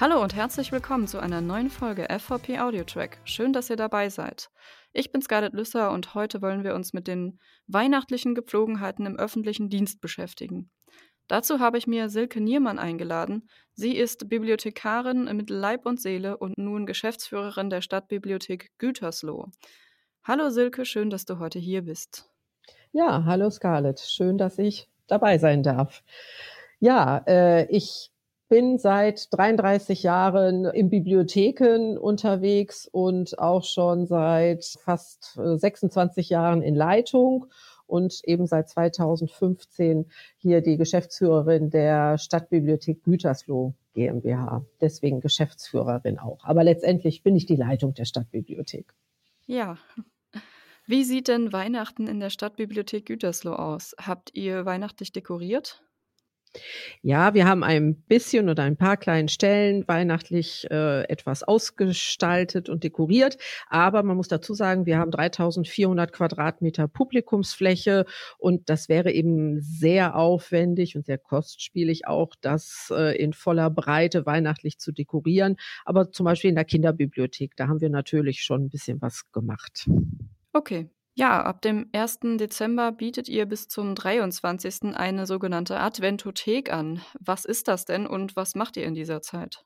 Hallo und herzlich willkommen zu einer neuen Folge FVP Audio Track. Schön, dass ihr dabei seid. Ich bin Scarlett Lüsser und heute wollen wir uns mit den weihnachtlichen Gepflogenheiten im öffentlichen Dienst beschäftigen. Dazu habe ich mir Silke Niermann eingeladen. Sie ist Bibliothekarin mit Leib und Seele und nun Geschäftsführerin der Stadtbibliothek Gütersloh. Hallo Silke, schön, dass du heute hier bist. Ja, hallo Scarlett, schön, dass ich dabei sein darf. Ja, äh, ich bin seit 33 Jahren in Bibliotheken unterwegs und auch schon seit fast 26 äh, Jahren in Leitung und eben seit 2015 hier die Geschäftsführerin der Stadtbibliothek Gütersloh GmbH. Deswegen Geschäftsführerin auch. Aber letztendlich bin ich die Leitung der Stadtbibliothek. Ja. Wie sieht denn Weihnachten in der Stadtbibliothek Gütersloh aus? Habt ihr weihnachtlich dekoriert? Ja, wir haben ein bisschen oder ein paar kleinen Stellen weihnachtlich äh, etwas ausgestaltet und dekoriert. Aber man muss dazu sagen, wir haben 3400 Quadratmeter Publikumsfläche und das wäre eben sehr aufwendig und sehr kostspielig auch, das äh, in voller Breite weihnachtlich zu dekorieren. Aber zum Beispiel in der Kinderbibliothek, da haben wir natürlich schon ein bisschen was gemacht. Okay, ja, ab dem 1. Dezember bietet ihr bis zum 23. eine sogenannte Adventothek an. Was ist das denn und was macht ihr in dieser Zeit?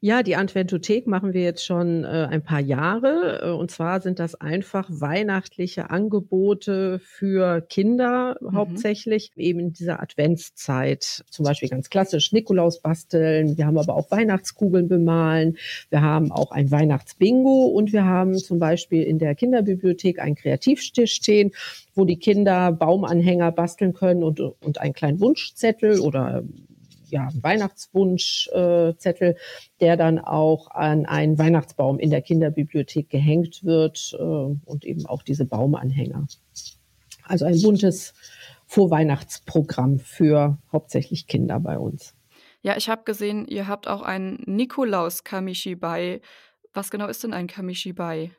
Ja, die Adventothek machen wir jetzt schon äh, ein paar Jahre. Äh, und zwar sind das einfach weihnachtliche Angebote für Kinder mhm. hauptsächlich, eben in dieser Adventszeit. Zum Beispiel ganz klassisch Nikolaus basteln. Wir haben aber auch Weihnachtskugeln bemalen. Wir haben auch ein Weihnachtsbingo und wir haben zum Beispiel in der Kinderbibliothek einen Kreativstisch stehen, wo die Kinder Baumanhänger basteln können und, und einen kleinen Wunschzettel oder ja, Weihnachtswunschzettel, äh, der dann auch an einen Weihnachtsbaum in der Kinderbibliothek gehängt wird äh, und eben auch diese Baumanhänger. Also ein buntes Vorweihnachtsprogramm für hauptsächlich Kinder bei uns. Ja, ich habe gesehen, ihr habt auch ein Nikolaus-Kamishibai. Was genau ist denn ein Kamishibai?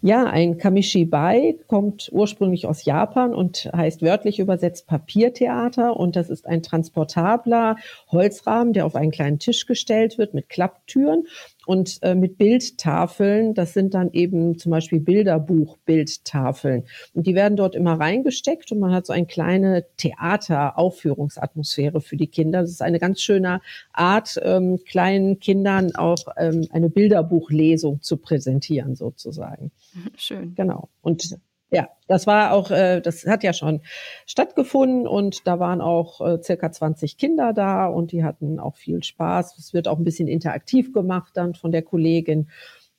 Ja, ein Kamishibai kommt ursprünglich aus Japan und heißt wörtlich übersetzt Papiertheater. Und das ist ein transportabler Holzrahmen, der auf einen kleinen Tisch gestellt wird mit Klapptüren und äh, mit Bildtafeln. Das sind dann eben zum Beispiel Bilderbuch-Bildtafeln. Und die werden dort immer reingesteckt und man hat so eine kleine Theateraufführungsatmosphäre für die Kinder. Das ist eine ganz schöne Art, ähm, kleinen Kindern auch ähm, eine Bilderbuchlesung zu präsentieren, sozusagen. Schön. Genau. Und ja, das war auch, äh, das hat ja schon stattgefunden und da waren auch äh, circa 20 Kinder da und die hatten auch viel Spaß. Es wird auch ein bisschen interaktiv gemacht dann von der Kollegin.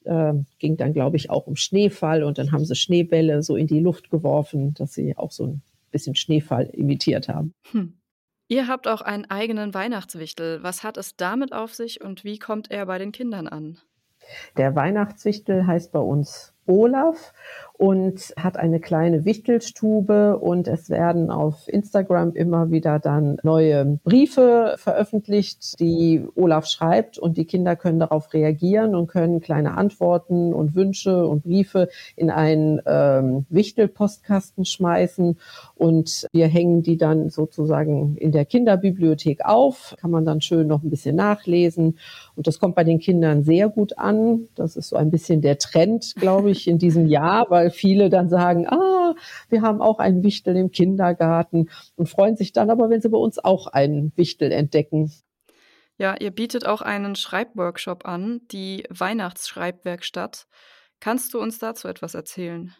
Äh, ging dann, glaube ich, auch um Schneefall und dann haben sie Schneebälle so in die Luft geworfen, dass sie auch so ein bisschen Schneefall imitiert haben. Hm. Ihr habt auch einen eigenen Weihnachtswichtel. Was hat es damit auf sich und wie kommt er bei den Kindern an? Der Weihnachtswichtel heißt bei uns Olaf und hat eine kleine Wichtelstube und es werden auf Instagram immer wieder dann neue Briefe veröffentlicht, die Olaf schreibt und die Kinder können darauf reagieren und können kleine Antworten und Wünsche und Briefe in einen ähm, Wichtelpostkasten schmeißen und wir hängen die dann sozusagen in der Kinderbibliothek auf, kann man dann schön noch ein bisschen nachlesen und das kommt bei den Kindern sehr gut an. Das ist so ein bisschen der Trend, glaube ich, in diesem Jahr, weil viele dann sagen, ah, wir haben auch einen Wichtel im Kindergarten und freuen sich dann aber, wenn sie bei uns auch einen Wichtel entdecken. Ja, ihr bietet auch einen Schreibworkshop an, die Weihnachtsschreibwerkstatt. Kannst du uns dazu etwas erzählen?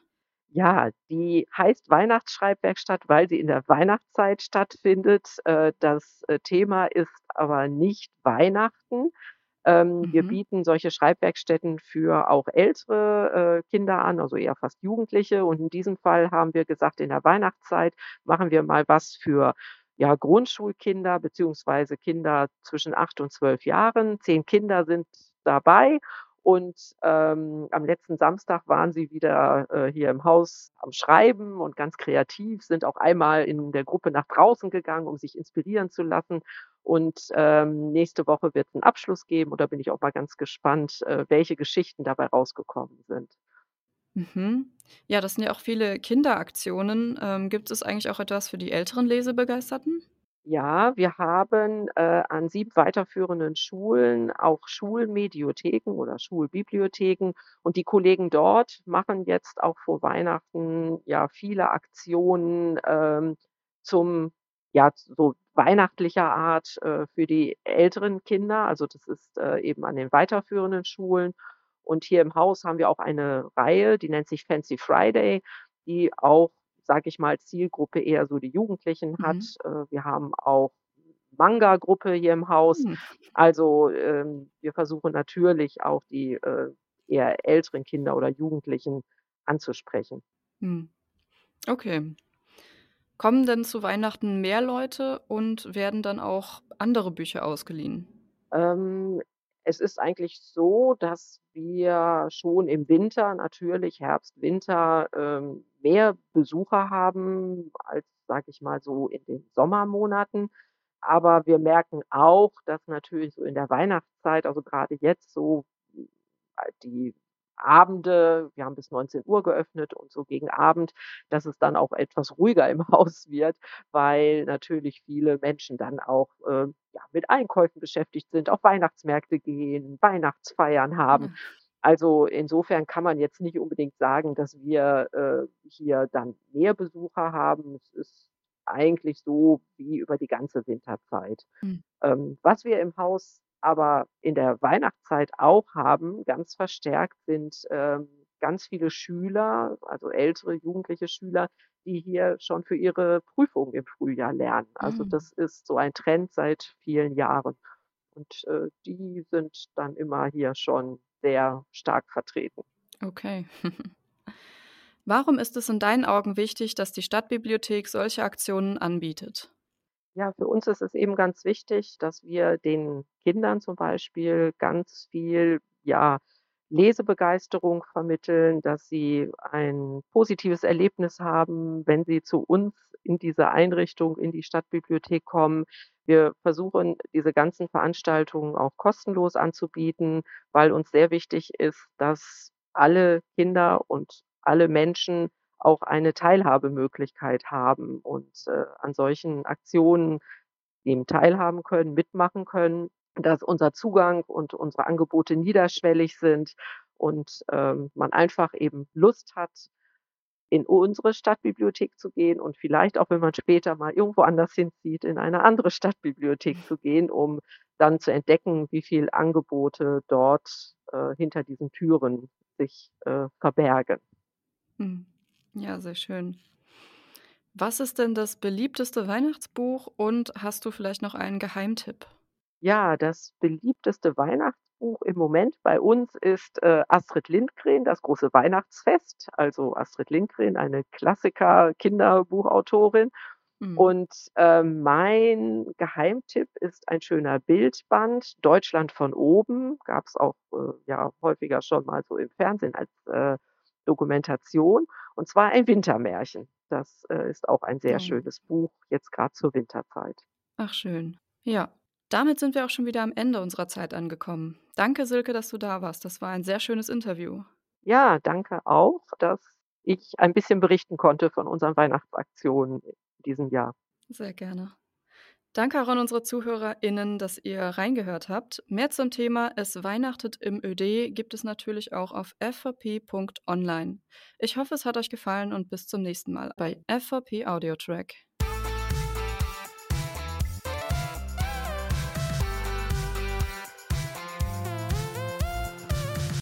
Ja, die heißt Weihnachtsschreibwerkstatt, weil sie in der Weihnachtszeit stattfindet. Äh, das äh, Thema ist aber nicht Weihnachten, ähm, Wir mhm. bieten solche Schreibwerkstätten für auch ältere äh, Kinder an, also eher fast Jugendliche. Und in diesem Fall haben wir gesagt, in der Weihnachtszeit machen wir mal was für ja, Grundschulkinder beziehungsweise Kinder zwischen acht und zwölf Jahren. Zehn Kinder sind dabei und ähm, am letzten Samstag waren sie wieder äh, hier im Haus am Schreiben und ganz kreativ, sind auch einmal in der Gruppe nach draußen gegangen, um sich inspirieren zu lassen. Und ähm, nächste Woche wird es einen Abschluss geben. Und da bin ich auch mal ganz gespannt, äh, welche Geschichten dabei rausgekommen sind. Mhm. Ja, das sind ja auch viele Kinderaktionen. Ähm, gibt es eigentlich auch etwas für die älteren Lesebegeisterten? Ja, wir haben, äh, an 7 weiterführenden Schulen auch Schulmediotheken oder Schulbibliotheken und die Kollegen dort machen jetzt auch vor Weihnachten, ja, viele Aktionen, ähm, zum ja, so weihnachtlicher Art, äh, für die älteren Kinder. Also, das ist, äh, eben an den weiterführenden Schulen. Und hier im Haus haben wir auch eine Reihe, die nennt sich Fancy Friday, die auch, sage ich mal, Zielgruppe eher so die Jugendlichen hat. Mhm. Äh, wir haben auch Manga-Gruppe hier im Haus. Hm. Also, ähm, wir versuchen natürlich auch die, äh, eher älteren Kinder oder Jugendlichen anzusprechen. Hm. Okay. Kommen denn zu Weihnachten mehr Leute und werden dann auch andere Bücher ausgeliehen? Ähm, es ist eigentlich so, dass wir schon im Winter natürlich Herbst, Winter, ähm, mehr Besucher haben als, sage ich mal, so in den Sommermonaten. Aber wir merken auch, dass natürlich so in der Weihnachtszeit, also grade jetzt so, halt die Abende wir haben bis 19:00 geöffnet und so gegen Abend, dass es dann auch etwas ruhiger im Haus wird, weil natürlich viele Menschen dann auch, äh, ja, mit Einkäufen beschäftigt sind, auf Weihnachtsmärkte gehen, Weihnachtsfeiern haben. Ja. Also, insofern kann man jetzt nicht unbedingt sagen, dass wir, äh, hier dann mehr Besucher haben. Es ist eigentlich so wie über die ganze Winterzeit. Hm. Ähm, was wir im Haus aber in der Weihnachtszeit auch haben, ganz verstärkt, sind, ähm, ganz viele Schüler, also ältere jugendliche Schüler, die hier schon für ihre Prüfung im Frühjahr lernen. Also, Mhm. das ist so ein Trend seit vielen Jahren. Und, äh, die sind dann immer hier schon sehr stark vertreten. Okay. Warum ist es in deinen Augen wichtig, dass die Stadtbibliothek solche Aktionen anbietet? Ja, für uns ist es eben ganz wichtig, dass wir den Kindern zum Beispiel ganz viel, ja, Lesebegeisterung vermitteln, dass sie ein positives Erlebnis haben, wenn sie zu uns in diese Einrichtung, in die Stadtbibliothek kommen. Wir versuchen, diese ganzen Veranstaltungen auch kostenlos anzubieten, weil uns sehr wichtig ist, dass alle Kinder und alle Menschen auch eine Teilhabemöglichkeit haben und, äh, an solchen Aktionen eben teilhaben können, mitmachen können, dass unser Zugang und unsere Angebote niederschwellig sind und, ähm, man einfach eben Lust hat, in unsere Stadtbibliothek zu gehen und vielleicht auch, wenn man später mal irgendwo anders hinzieht, in eine andere Stadtbibliothek zu gehen, um dann zu entdecken, wie viel Angebote dort, äh, hinter diesen Türen sich, äh, verbergen. Mhm. Ja, sehr schön. Was ist denn das beliebteste Weihnachtsbuch und hast du vielleicht noch einen Geheimtipp? Ja, das beliebteste Weihnachtsbuch im Moment bei uns ist, äh, Astrid Lindgren, Das große Weihnachtsfest. Also, Astrid Lindgren, eine Klassiker-Kinderbuchautorin. Mhm. Und, ähm, mein Geheimtipp ist ein schöner Bildband, Deutschland von oben. Gab's auch, äh, ja, häufiger schon mal so im Fernsehen als, äh, Dokumentation. Und zwar ein Wintermärchen. Das, äh, ist auch ein sehr Oh. schönes Buch, jetzt grad zur Winterzeit. Ach schön. Ja, damit sind wir auch schon wieder am Ende unserer Zeit angekommen. Danke, Silke, dass du da warst. Das war ein sehr schönes Interview. Ja, danke auch, dass ich ein bisschen berichten konnte von unseren Weihnachtsaktionen in diesem Jahr. Sehr gerne. Danke auch an unsere ZuhörerInnen, dass ihr reingehört habt. Mehr zum Thema „Es weihnachtet im ÖD“ gibt es natürlich auch auf fvp.online. Ich hoffe, es hat euch gefallen und bis zum nächsten Mal bei FVP Audio Track.